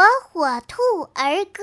火火兔儿歌。